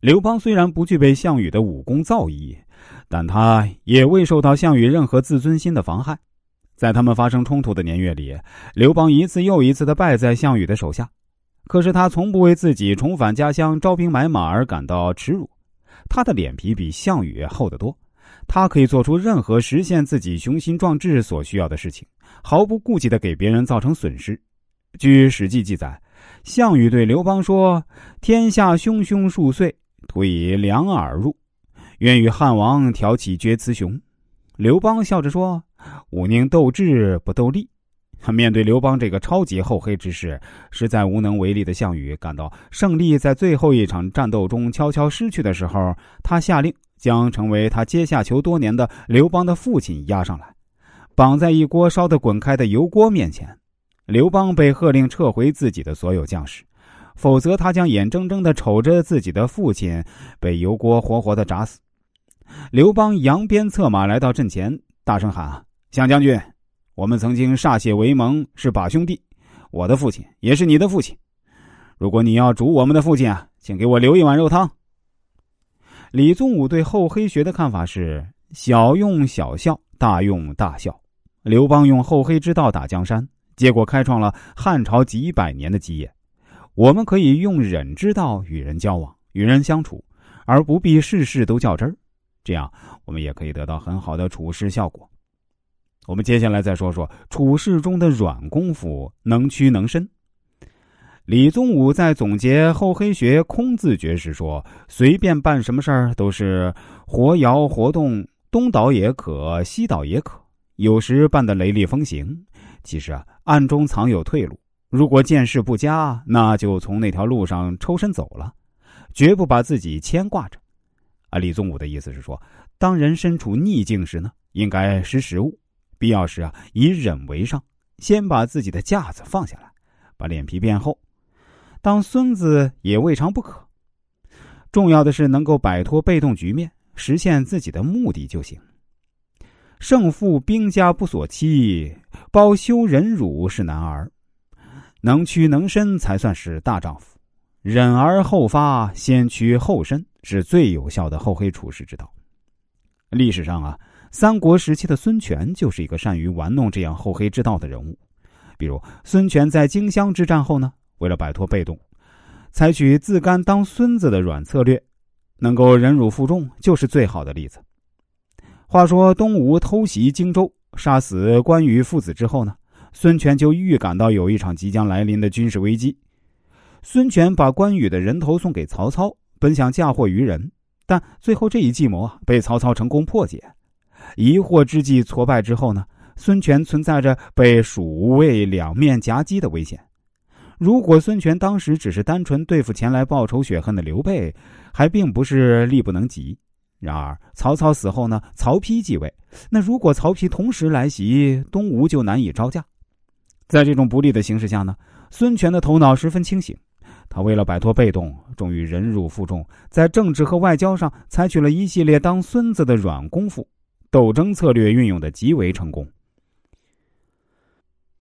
刘邦虽然不具备项羽的武功造诣，但他也未受到项羽任何自尊心的妨害。在他们发生冲突的年月里，刘邦一次又一次的败在项羽的手下，可是他从不为自己重返家乡招兵买马而感到耻辱。他的脸皮比项羽厚得多，他可以做出任何实现自己雄心壮志所需要的事情，毫不顾忌的给别人造成损失。据《史记》记载，项羽对刘邦说：“天下汹汹数岁，徒以两耳入，愿与汉王挑起决雌雄。”刘邦笑着说：“吾宁斗智不斗力。”面对刘邦这个超级厚黑之士，实在无能为力的项羽感到胜利在最后一场战斗中悄悄失去的时候，他下令将成为他阶下囚多年的刘邦的父亲押上来，绑在一锅烧得滚开的油锅面前。刘邦被喝令撤回自己的所有将士，否则他将眼睁睁的瞅着自己的父亲被油锅活活的炸死。刘邦扬鞭策马来到阵前，大声喊：“项将军！”我们曾经歃血为盟，是把兄弟。我的父亲也是你的父亲。如果你要煮我们的父亲啊，请给我留一碗肉汤。李宗武对厚黑学的看法是：小用小效，大用大效。刘邦用厚黑之道打江山，结果开创了汉朝几百年的基业。我们可以用忍之道与人交往、与人相处，而不必事事都较真儿，这样我们也可以得到很好的处事效果。我们接下来再说说处事中的软功夫，能屈能伸。李宗武在总结厚黑学空自诀时说：“随便办什么事儿都是活摇活动，东倒也可，西倒也可。有时办得雷厉风行，其实啊，暗中藏有退路。如果见势不佳，那就从那条路上抽身走了，绝不把自己牵挂着。”啊，李宗武的意思是说，当人身处逆境时呢，应该识时务。必要时啊，以忍为上，先把自己的架子放下来，把脸皮变厚，当孙子也未尝不可。重要的是能够摆脱被动局面，实现自己的目的就行。胜负兵家不所期，包羞忍辱是男儿，能屈能伸才算是大丈夫。忍而后发，先屈后伸，是最有效的厚黑处世之道。历史上啊。三国时期的孙权就是一个善于玩弄这样厚黑之道的人物。比如，孙权在荆襄之战后呢，为了摆脱被动，采取自甘当孙子的软策略，能够忍辱负重，就是最好的例子。话说，东吴偷袭荆州，杀死关羽父子之后呢，孙权就预感到有一场即将来临的军事危机。孙权把关羽的人头送给曹操，本想嫁祸于人，但最后这一计谋啊，被曹操成功破解。疑惑之际挫败之后呢，孙权存在着被蜀魏两面夹击的危险。如果孙权当时只是单纯对付前来报仇雪恨的刘备，还并不是力不能及。然而曹操死后呢，曹丕继位，那如果曹丕同时来袭，东吴就难以招架。在这种不利的形势下呢，孙权的头脑十分清醒，他为了摆脱被动，终于忍辱负重，在政治和外交上采取了一系列当孙子的软功夫。斗争策略运用的极为成功。